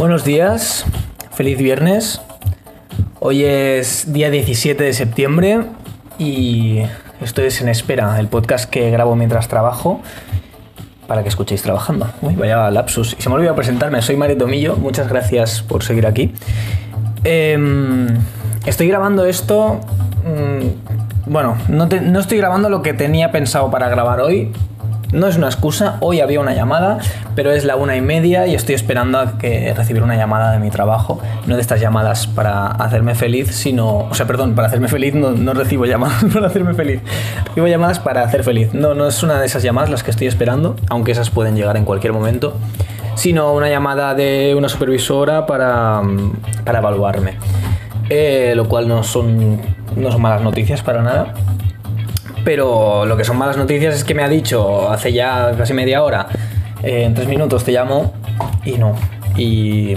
Buenos días, feliz viernes. Hoy es día 17 de septiembre y esto es En Espera, el podcast que grabo mientras trabajo para que escuchéis trabajando. Uy, vaya lapsus. Y se me olvidó presentarme, soy Mario Tomillo, muchas gracias por seguir aquí. Em, estoy grabando esto... Mm, bueno, no, no estoy grabando lo que tenía pensado para grabar hoy, no es una excusa, hoy había una llamada, pero es la una y media y estoy esperando a que recibir una llamada de mi trabajo. No de estas llamadas para hacerme feliz, sino. O sea, perdón, para hacerme feliz no, no recibo llamadas para hacerme feliz. Recibo llamadas para hacer feliz. No, no es una de esas llamadas las que estoy esperando, aunque esas pueden llegar en cualquier momento, sino una llamada de una supervisora para, para evaluarme. Eh, lo cual no son, no son malas noticias para nada pero lo que son malas noticias es que me ha dicho hace ya casi media hora, eh, en tres minutos te llamo y no. Y,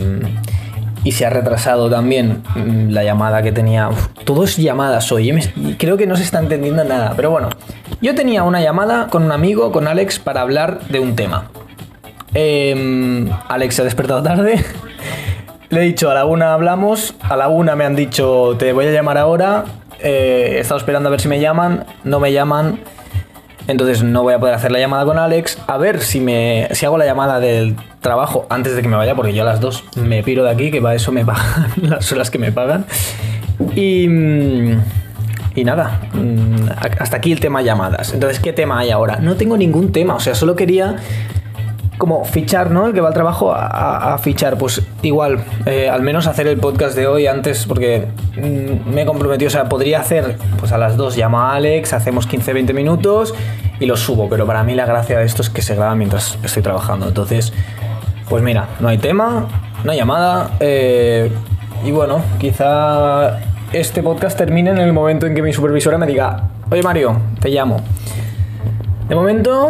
se ha retrasado también mm, la llamada que tenía. todo es llamadas hoy. Y creo que no se está entendiendo nada. Pero bueno, yo tenía una llamada con un amigo, con Alex, para hablar de un tema. Em, Alex se ha despertado tarde. Le he dicho a la una hablamos, a la una me han dicho te voy a llamar ahora, eh, he estado esperando a ver si me llaman, no me llaman, entonces no voy a poder hacer la llamada con Alex. A ver si, me, si hago la llamada del trabajo antes de que me vaya, porque yo a las dos me piro de aquí, que para eso me pagan las horas que me pagan. Y, mm, y nada, mm, hasta aquí el tema llamadas. Entonces, ¿qué tema hay ahora? No tengo ningún tema, o sea, solo quería como fichar, ¿no? El que va al trabajo a, fichar. Pues igual, eh, al menos hacer el podcast de hoy antes, porque mm, me he comprometido, o sea, podría hacer, pues a las 2 llama a Alex, hacemos 15-20 minutos y lo subo, pero para mí la gracia de esto es que se graba mientras estoy trabajando. Entonces, pues mira, no hay tema, no hay llamada, eh, y bueno, quizá este podcast termine en el momento en que mi supervisora me diga, oye Mario, te llamo. De momento,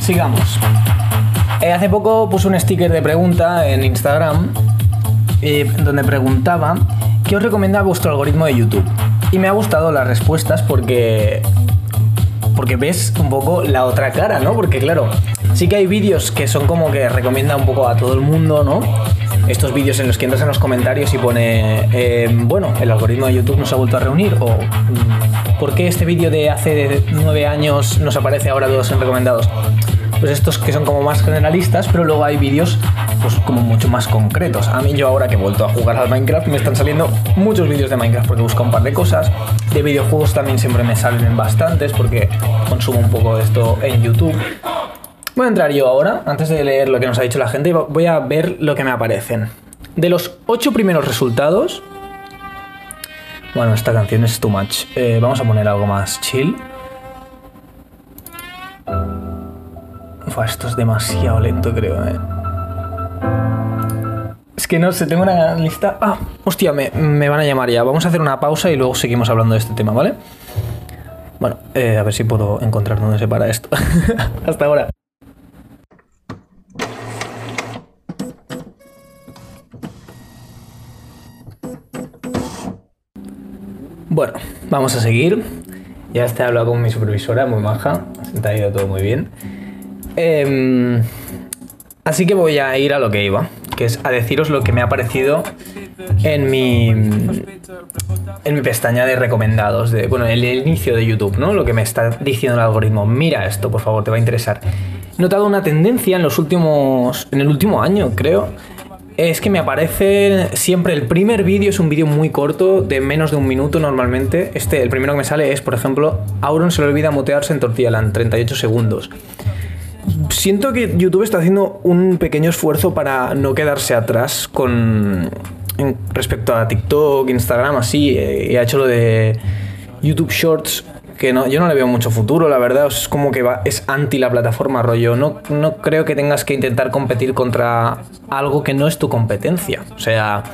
sigamos. Eh, hace poco puse un sticker de pregunta en Instagram eh, donde preguntaba qué os recomienda vuestro algoritmo de YouTube. Y me ha gustado las respuestas porque porque ves un poco la otra cara, ¿no? Porque claro, sí que hay vídeos que son como que recomienda un poco a todo el mundo, ¿no? Estos vídeos en los que entras en los comentarios y pone, eh, bueno, el algoritmo de YouTube nos ha vuelto a reunir o mm, ¿por qué este vídeo de hace nueve años nos aparece ahora todos en recomendados? pues estos que son como más generalistas, pero luego hay vídeos pues como mucho más concretos. A mí yo ahora que he vuelto a jugar al Minecraft me están saliendo muchos vídeos de Minecraft porque busco un par de cosas. De videojuegos también siempre me salen bastantes porque consumo un poco de esto en YouTube. Voy a entrar yo ahora, antes de leer lo que nos ha dicho la gente, voy a ver lo que me aparecen. De los 8 primeros resultados... Bueno, esta canción es too much. Eh, vamos a poner algo más chill. esto es demasiado lento, creo, ¿eh? Es que no sé, tengo una lista. Ah, hostia, me, van a llamar ya. Vamos a hacer una pausa y luego seguimos hablando de este tema, ¿vale? Bueno, eh, a ver si puedo encontrar dónde se para esto. Hasta ahora. Bueno, vamos a seguir. Ya he hablado con mi supervisora, muy maja. Se ha ido todo muy bien. Em, así que voy a ir a lo que iba, que es a deciros lo que me ha parecido en mi en mi pestaña de recomendados, de bueno, el inicio de YouTube, ¿no? Lo que me está diciendo el algoritmo. Mira esto, por favor, te va a interesar. He notado una tendencia en los últimos en el último año, creo, es que me aparece siempre el primer vídeo, es un vídeo muy corto, de menos de un minuto normalmente. Este, el primero que me sale es, por ejemplo, Auron se le olvida mutearse en Tortilla Land, 38 segundos. Siento que YouTube está haciendo un pequeño esfuerzo para no quedarse atrás con respecto a TikTok, Instagram, así, eh, y ha hecho lo de YouTube Shorts que no, yo no le veo mucho futuro, la verdad. Es como que va, es anti la plataforma, rollo. No, no creo que tengas que intentar competir contra algo que no es tu competencia. O sea,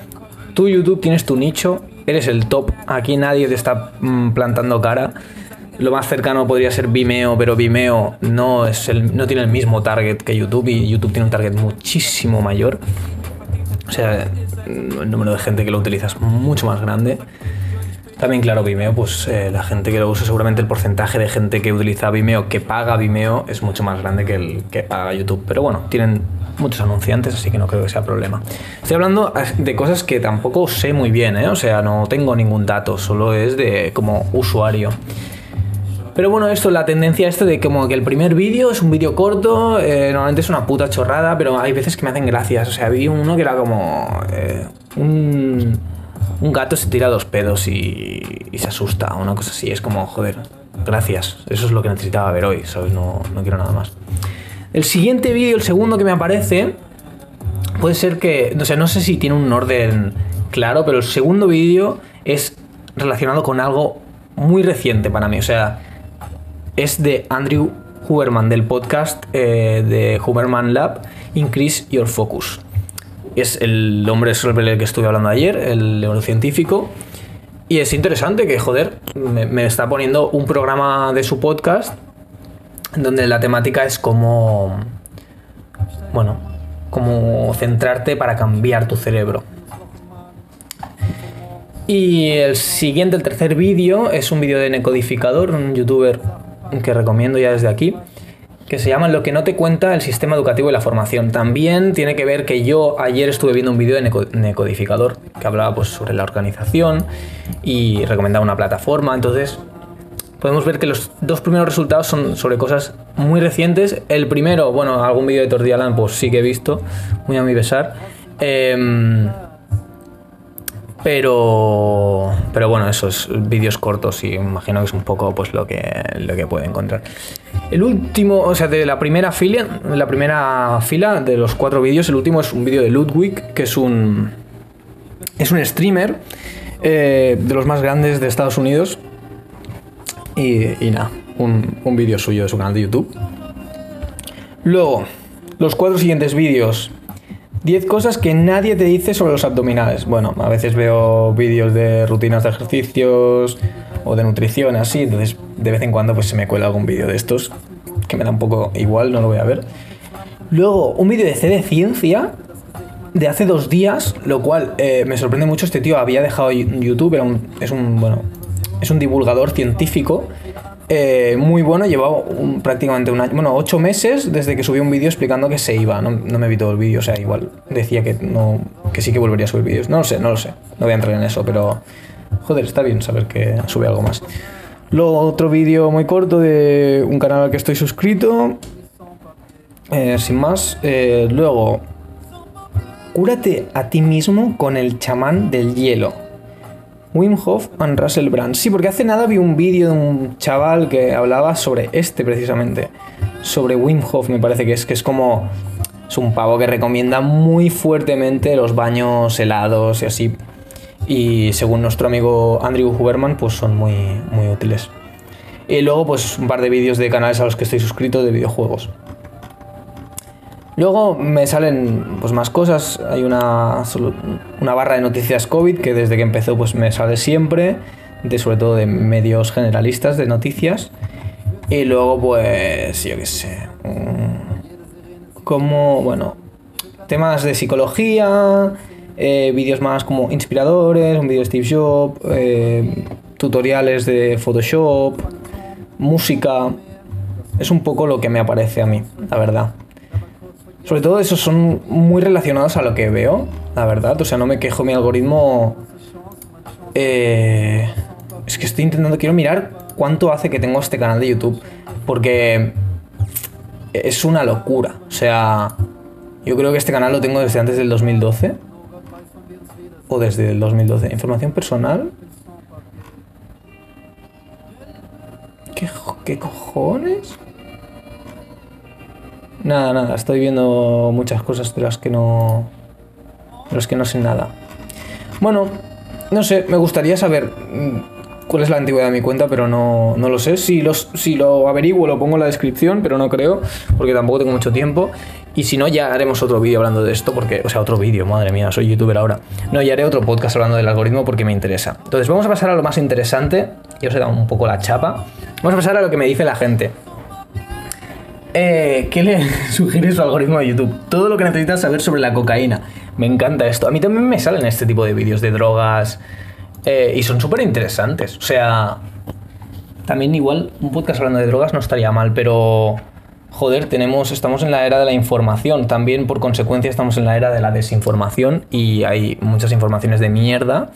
tú YouTube tienes tu nicho, eres el top. Aquí nadie te está mm, plantando cara. Lo más cercano podría ser Vimeo, pero Vimeo no, es el, no tiene el mismo target que YouTube y YouTube tiene un target muchísimo mayor. O sea, el número de gente que lo utiliza es mucho más grande. También, claro, Vimeo, pues eh, la gente que lo usa, seguramente el porcentaje de gente que utiliza Vimeo, que paga Vimeo, es mucho más grande que el que paga YouTube. Pero bueno, tienen muchos anunciantes, así que no creo que sea problema. Estoy hablando de cosas que tampoco sé muy bien, ¿eh? O sea, no tengo ningún dato, solo es de como usuario. Pero bueno, esto, la tendencia este de como que el primer vídeo es un vídeo corto, eh, normalmente es una puta chorrada, pero hay veces que me hacen gracias. O sea, vi uno que era como eh, un un gato se tira dos pedos y, se asusta, una cosa así. Es como, joder, gracias. Eso es lo que necesitaba ver hoy, ¿sabes? No, no quiero nada más. El siguiente vídeo, el segundo que me aparece, puede ser que, o sea, no sé si tiene un orden claro, pero el segundo vídeo es relacionado con algo muy reciente para mí. O sea, es de Andrew Huberman, del podcast eh, de Huberman Lab, Increase Your Focus es el hombre sobre el que estuve hablando ayer, el neurocientífico. Y es interesante que, joder, me, está poniendo un programa de su podcast donde la temática es como. Bueno, como centrarte para cambiar tu cerebro. Y el siguiente, el tercer vídeo, es un vídeo de Necodificador, un youtuber que recomiendo ya desde aquí que se llama Lo que no te cuenta el sistema educativo y la formación. También tiene que ver que yo ayer estuve viendo un vídeo de Necodificador que hablaba pues, sobre la organización y recomendaba una plataforma. Entonces, podemos ver que los dos primeros resultados son sobre cosas muy recientes. El primero, bueno, algún vídeo de Tordialan pues sí que he visto, muy a mi pesar. Em, pero, pero bueno, esos vídeos cortos y imagino que es un poco pues lo que, lo que puede encontrar. El último, o sea, de la primera fila, la primera fila de los cuatro vídeos, el último es un vídeo de Ludwig, que es un es un streamer eh, de los más grandes de Estados Unidos. Y, y nada, un, un vídeo suyo de su canal de YouTube. Luego, los cuatro siguientes vídeos 10 cosas que nadie te dice sobre los abdominales. Bueno, a veces veo vídeos de rutinas de ejercicios o de nutrición, así, entonces de vez en cuando pues se me cuela algún vídeo de estos que me da un poco igual, no lo voy a ver. Luego, un vídeo de C de ciencia de hace dos días, lo cual eh, me sorprende mucho. Este tío había dejado YouTube, era es un, bueno, es un divulgador científico eh, muy bueno, llevaba prácticamente un año, bueno, ocho meses desde que subí un vídeo explicando que se iba. No, me vi todo el vídeo, o sea, igual decía que no, que sí que volvería a subir vídeos. No lo sé, no lo sé. No voy a entrar en eso, pero joder, está bien saber que sube algo más. Luego otro vídeo muy corto de un canal al que estoy suscrito. Eh, sin más. Eh, luego, cúrate a ti mismo con el chamán del hielo. Wim Hof and Russell Brand. Sí, porque hace nada vi un vídeo de un chaval que hablaba sobre este precisamente. Sobre Wim Hof, me parece que es, que es como. Es un pavo que recomienda muy fuertemente los baños helados y así. Y según nuestro amigo Andrew Huberman, pues son muy, muy útiles. Y luego, pues un par de vídeos de canales a los que estoy suscrito de videojuegos. Luego me salen pues, más cosas. Hay una, una barra de noticias COVID que desde que empezó pues, me sale siempre, de, sobre todo de medios generalistas de noticias. Y luego, pues, yo qué sé. Mm, como, bueno, temas de psicología, eh, vídeos más como inspiradores, un vídeo de Steve Jobs, eh, tutoriales de Photoshop, música. Es un poco lo que me aparece a mí, la verdad. Sobre todo esos son muy relacionados a lo que veo, la verdad. O sea, no me quejo, mi algoritmo... Eh, es que estoy intentando, quiero mirar cuánto hace que tengo este canal de YouTube. Porque es una locura. O sea, Yo creo que este canal lo tengo desde antes del 2012. O desde el 2012. Información personal. ¿Qué, qué cojones? Nada, nada. Estoy viendo muchas cosas de las que no... De las que no sé nada. Bueno, no sé. Me gustaría saber mm, cuál es la antigüedad de mi cuenta, pero no, no lo sé. Si, los, si lo averiguo, lo pongo en la descripción, pero no creo, porque tampoco tengo mucho tiempo. Y si no, ya haremos otro vídeo hablando de esto, porque, o sea, otro vídeo, madre mía, soy youtuber ahora. No, ya haré otro podcast hablando del algoritmo porque me interesa. Entonces, vamos a pasar a lo más interesante. Ya os he dado un poco la chapa. Vamos a pasar a lo que me dice la gente. Eh, ¿Qué le sugiere su algoritmo de YouTube? Todo lo que necesitas saber sobre la cocaína. Me encanta esto. A mí también me salen este tipo de vídeos de drogas. eh, y son súper interesantes. O sea, también igual un podcast hablando de drogas no estaría mal, pero joder, tenemos, estamos en la era de la información. También por consecuencia estamos en la era de la desinformación y hay muchas informaciones de mierda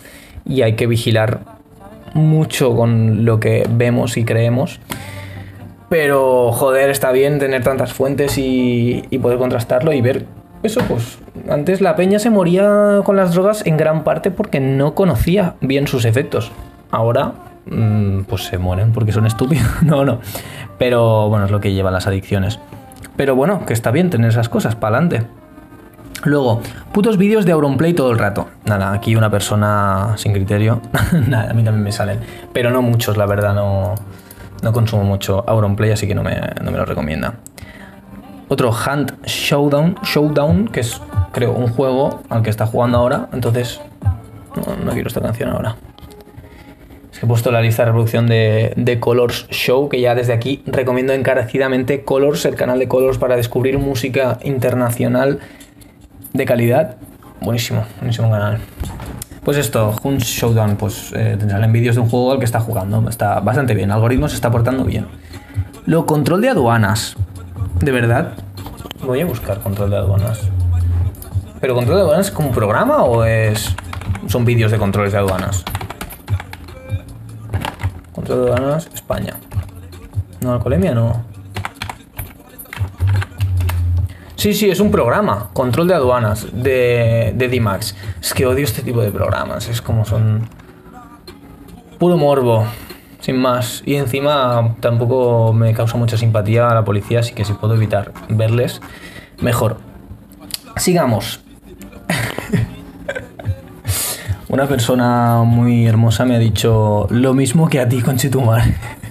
y hay que vigilar mucho con lo que vemos y creemos. Pero joder, está bien tener tantas fuentes y, y poder contrastarlo y ver eso, pues antes la peña se moría con las drogas en gran parte porque no conocía bien sus efectos. Ahora, mm, pues se mueren porque son estúpidos. No, no. Pero bueno, es lo que llevan las adicciones. Pero bueno, que está bien tener esas cosas, para adelante. Luego, putos vídeos de Auronplay todo el rato. Nada, aquí una persona sin criterio. Nada, a mí también me salen. Pero no muchos, la verdad, no, no consumo mucho Auronplay, así que no me, no me lo recomienda. Otro Hunt Showdown, Showdown, que es, creo, un juego al que está jugando ahora. Entonces, no, no quiero esta canción ahora. Es que he puesto la lista de reproducción de, de Colors Show, que ya desde aquí recomiendo encarecidamente Colors, el canal de Colors para descubrir música internacional de calidad. Buenísimo, buenísimo canal. Pues esto, Hunt Showdown, pues eh, te salen vídeos de un juego al que está jugando. Está bastante bien, el algoritmo se está portando bien. Lo control de aduanas. ¿De verdad? Voy a buscar control de aduanas. ¿Pero control de aduanas es como un programa o es son vídeos de controles de aduanas? Control de aduanas, España. No, alcoholemia no. Sí, sí, es un programa. Control de aduanas de, de D-Max. Es que odio este tipo de programas. Es como son. Puro morbo. Sin más. Y encima tampoco me causa mucha simpatía a la policía, así que si puedo evitar verles, mejor. Sigamos. Una persona muy hermosa me ha dicho lo mismo que a ti, Conchetumar.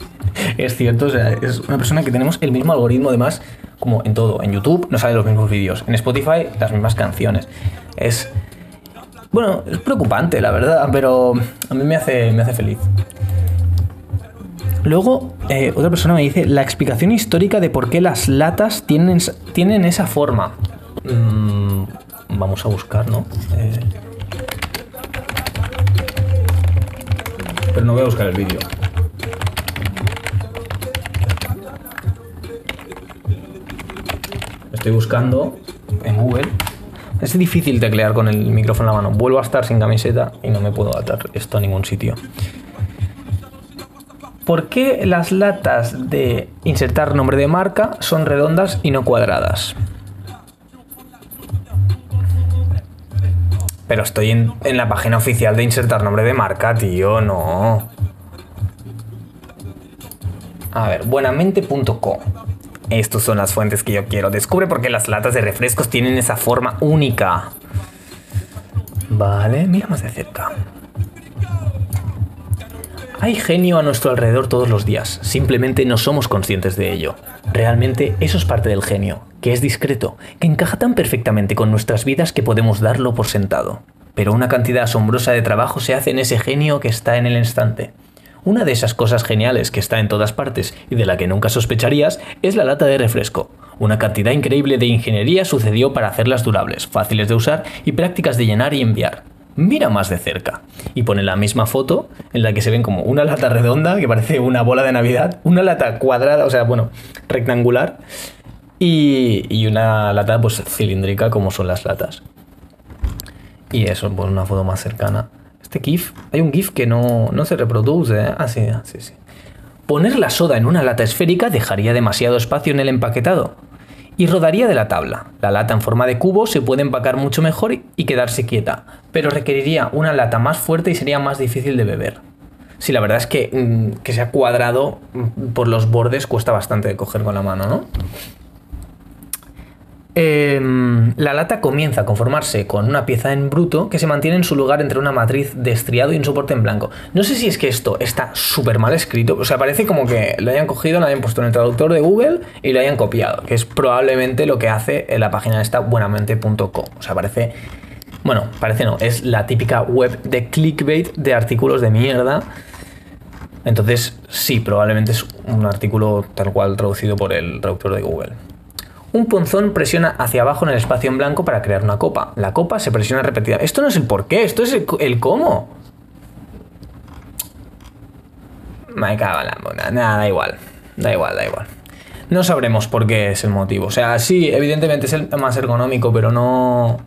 es cierto, o sea, es una persona que tenemos el mismo algoritmo, además, como en todo. En YouTube nos salen los mismos vídeos, en Spotify las mismas canciones. Es. Bueno, es preocupante, la verdad, pero a mí me hace, me hace feliz. Luego, eh, otra persona me dice la explicación histórica de por qué las latas tienen, tienen esa forma. Mm, vamos a buscar, ¿no? Eh, pero no voy a buscar el vídeo. Estoy buscando en Google. Es difícil teclear con el micrófono en la mano. Vuelvo a estar sin camiseta y no me puedo atar esto a ningún sitio. ¿Por qué las latas de insertar nombre de marca son redondas y no cuadradas? Pero estoy en, en, la página oficial de insertar nombre de marca, tío, no. A ver, buenamente.com. Estas son las fuentes que yo quiero. Descubre por qué las latas de refrescos tienen esa forma única. Vale, mira más de cerca. Hay genio a nuestro alrededor todos los días, simplemente no somos conscientes de ello. Realmente eso es parte del genio, que es discreto, que encaja tan perfectamente con nuestras vidas que podemos darlo por sentado. Pero una cantidad asombrosa de trabajo se hace en ese genio que está en el instante. Una de esas cosas geniales que está en todas partes y de la que nunca sospecharías es la lata de refresco. Una cantidad increíble de ingeniería sucedió para hacerlas durables, fáciles de usar y prácticas de llenar y enviar mira más de cerca. Y pone la misma foto en la que se ven como una lata redonda, que parece una bola de Navidad, una lata cuadrada, o sea, bueno, rectangular, y, y una lata pues cilíndrica como son las latas. Y eso, pues una foto más cercana. Este GIF, hay un GIF que no, no se reproduce. ¿eh? Ah, sí, ah, sí, sí. Poner la soda en una lata esférica dejaría demasiado espacio en el empaquetado. y rodaría de la tabla. La lata en forma de cubo se puede empacar mucho mejor y quedarse quieta, pero requeriría una lata más fuerte y sería más difícil de beber. Sí, la verdad es que mm, que sea cuadrado mm, por los bordes cuesta bastante de coger con la mano, ¿no? Em, la lata comienza a conformarse con una pieza en bruto que se mantiene en su lugar entre una matriz de estriado y un soporte en blanco. No sé si es que esto está súper mal escrito, o sea, parece como que lo hayan cogido, lo hayan puesto en el traductor de Google y lo hayan copiado, que es probablemente lo que hace en la página esta buenamente.com. O sea, parece... Bueno, parece no, es la típica web de clickbait de artículos de mierda. Entonces, sí, probablemente es un artículo tal cual traducido por el traductor de Google. Un punzón presiona hacia abajo en el espacio en blanco para crear una copa. La copa se presiona repetida. Esto no es el por qué, esto es el, cómo. Me cago en la mona. Nada, da igual. Da igual, da igual. No sabremos por qué es el motivo. O sea, sí, evidentemente es el más ergonómico, pero no.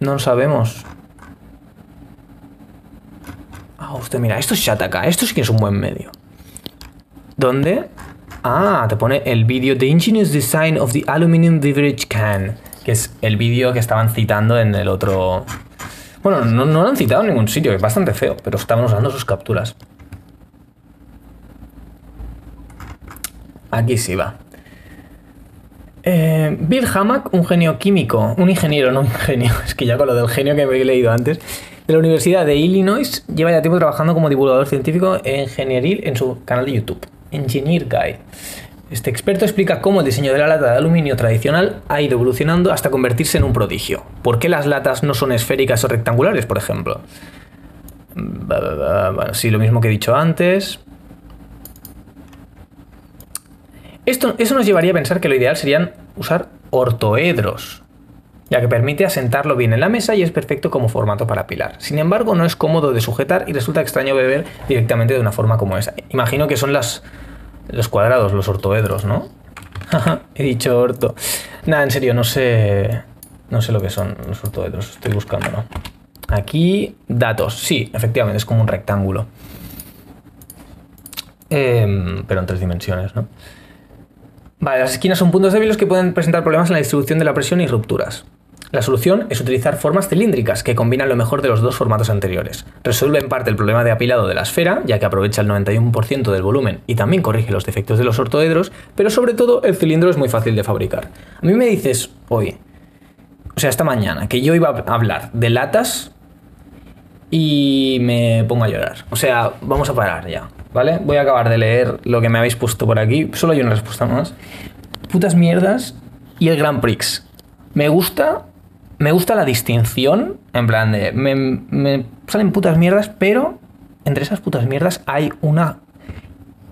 No lo sabemos. Ah, usted mira, esto es Shataka. Esto sí que es un buen medio. ¿Dónde? Ah, te pone el vídeo The Ingenious Design of the Aluminum Beverage Can, que es el vídeo que estaban citando en el otro... Bueno, no, lo han citado en ningún sitio, es bastante feo, pero estaban usando sus capturas. Aquí sí va. Eh, Bill Hammack, un genio químico, un ingeniero, no un genio, es que ya con lo del genio que me he leído antes, de la Universidad de Illinois, lleva ya tiempo trabajando como divulgador científico e ingenieril en su canal de YouTube. Engineer Guide. Este experto explica cómo el diseño de la lata de aluminio tradicional ha ido evolucionando hasta convertirse en un prodigio. ¿Por qué las latas no son esféricas o rectangulares, por ejemplo? Sí, lo mismo que he dicho antes. Esto, eso nos llevaría a pensar que lo ideal serían usar ortoedros, ya que permite asentarlo bien en la mesa y es perfecto como formato para pilar. Sin embargo, no es cómodo de sujetar y resulta extraño beber directamente de una forma como esa. Imagino que son los cuadrados, los ortoedros, ¿no? He dicho orto. Nada, en serio, no sé. No sé lo que son los ortoedros. Estoy buscando, ¿no? Aquí, datos. Sí, efectivamente, es como un rectángulo. Em, pero en tres dimensiones, ¿no? Vale, las esquinas son puntos débiles que pueden presentar problemas en la distribución de la presión y rupturas. La solución es utilizar formas cilíndricas que combinan lo mejor de los dos formatos anteriores. Resuelve en parte el problema de apilado de la esfera, ya que aprovecha el 91% del volumen y también corrige los defectos de los ortoedros, pero sobre todo el cilindro es muy fácil de fabricar. A mí me dices hoy, o sea, esta mañana, que yo iba a hablar de latas y me pongo a llorar. O sea, vamos a parar ya, ¿vale? Voy a acabar de leer lo que me habéis puesto por aquí, solo hay una respuesta más. Putas mierdas y el Grand Prix. Me gusta me gusta la distinción, en plan de, me, salen putas mierdas, pero entre esas putas mierdas hay una,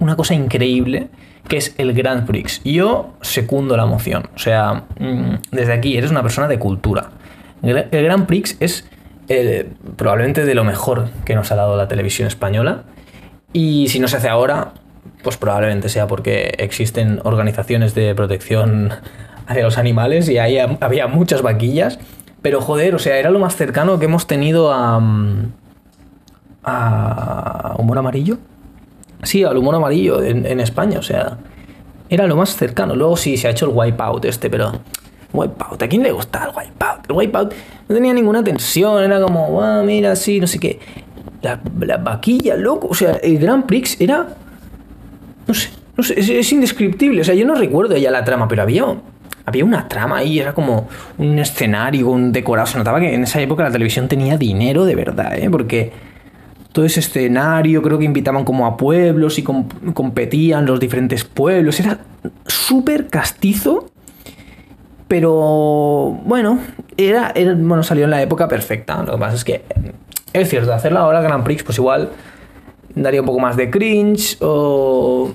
una cosa increíble que es el Grand Prix. Yo secundo la moción, o sea, mm, desde aquí eres una persona de cultura. El Grand Prix es eh, probablemente de lo mejor que nos ha dado la televisión española y si no se hace ahora, pues probablemente sea porque existen organizaciones de protección hacia los animales y ahí había muchas vaquillas pero joder, o sea, era lo más cercano que hemos tenido a. Mm, a. humor amarillo. Sí, al humor amarillo en, España, o sea. Era lo más cercano. Luego sí se ha hecho el wipeout este, pero. Wipeout, ¿a quién le gusta el wipeout? El wipeout no tenía ninguna tensión, era como, ah, mira, sí, no sé qué. La, la vaquilla, loco. O sea, el Grand Prix era. No sé, no sé, es, es indescriptible. O sea, yo no recuerdo ya la trama, pero había había una trama ahí, era como un escenario, un decorado. Se notaba que en esa época la televisión tenía dinero de verdad, ¿eh? Porque todo ese escenario, creo que invitaban como a pueblos y competían los diferentes pueblos. Era súper castizo, pero bueno, era, bueno, salió en la época perfecta. Lo que pasa es que es cierto, hacerla ahora Grand Prix, pues igual daría un poco más de cringe o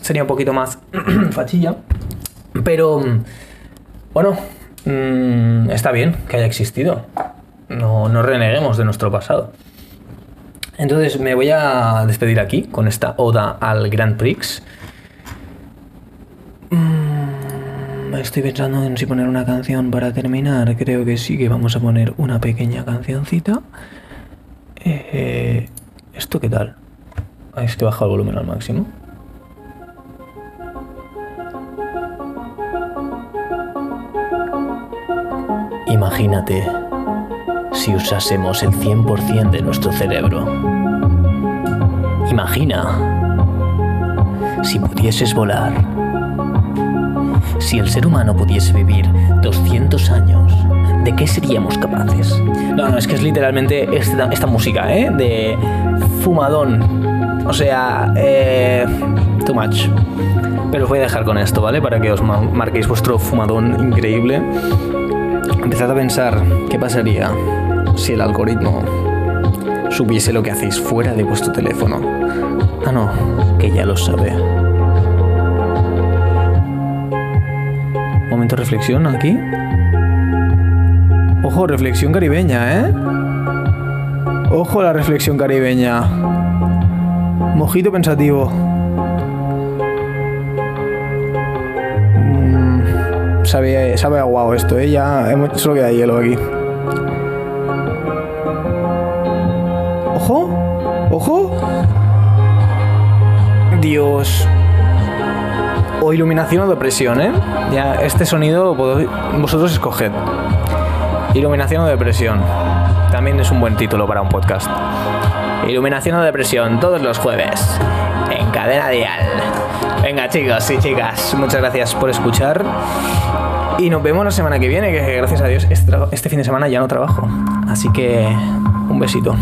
sería un poquito más fachilla. Pero, bueno, mm, está bien que haya existido. No, no reneguemos de nuestro pasado. Entonces me voy a despedir aquí con esta oda al Grand Prix. Mm, estoy pensando en si poner una canción para terminar. Creo que sí que vamos a poner una pequeña cancioncita. Eh, ¿Esto qué tal? Es que baja el volumen al máximo. Imagínate si usásemos el 100% de nuestro cerebro. Imagina si pudieses volar. Si el ser humano pudiese vivir 200 años, ¿de qué seríamos capaces? No, no, es que es literalmente esta, música, ¿eh? De fumadón. O sea, eh, too much. Pero os voy a dejar con esto, ¿vale? Para que os marquéis vuestro fumadón increíble. Empezad a pensar qué pasaría si el algoritmo supiese lo que hacéis fuera de vuestro teléfono. Ah, no, que ya lo sabe. Momento de reflexión aquí. Ojo, reflexión caribeña, ¿eh? Ojo la reflexión caribeña. Mojito pensativo. Sabe, sabe aguado esto, ¿eh? Ya hemos, solo queda hielo aquí. Ojo, ojo. Dios. O iluminación o depresión, ¿eh? Ya, este sonido vosotros escoged. Iluminación o depresión. También es un buen título para un podcast. Iluminación o depresión, todos los jueves. En cadena dial. Venga, chicos y chicas, muchas gracias por escuchar. Y nos vemos la semana que viene, que gracias a Dios este, este fin de semana ya no trabajo. Así que un besito.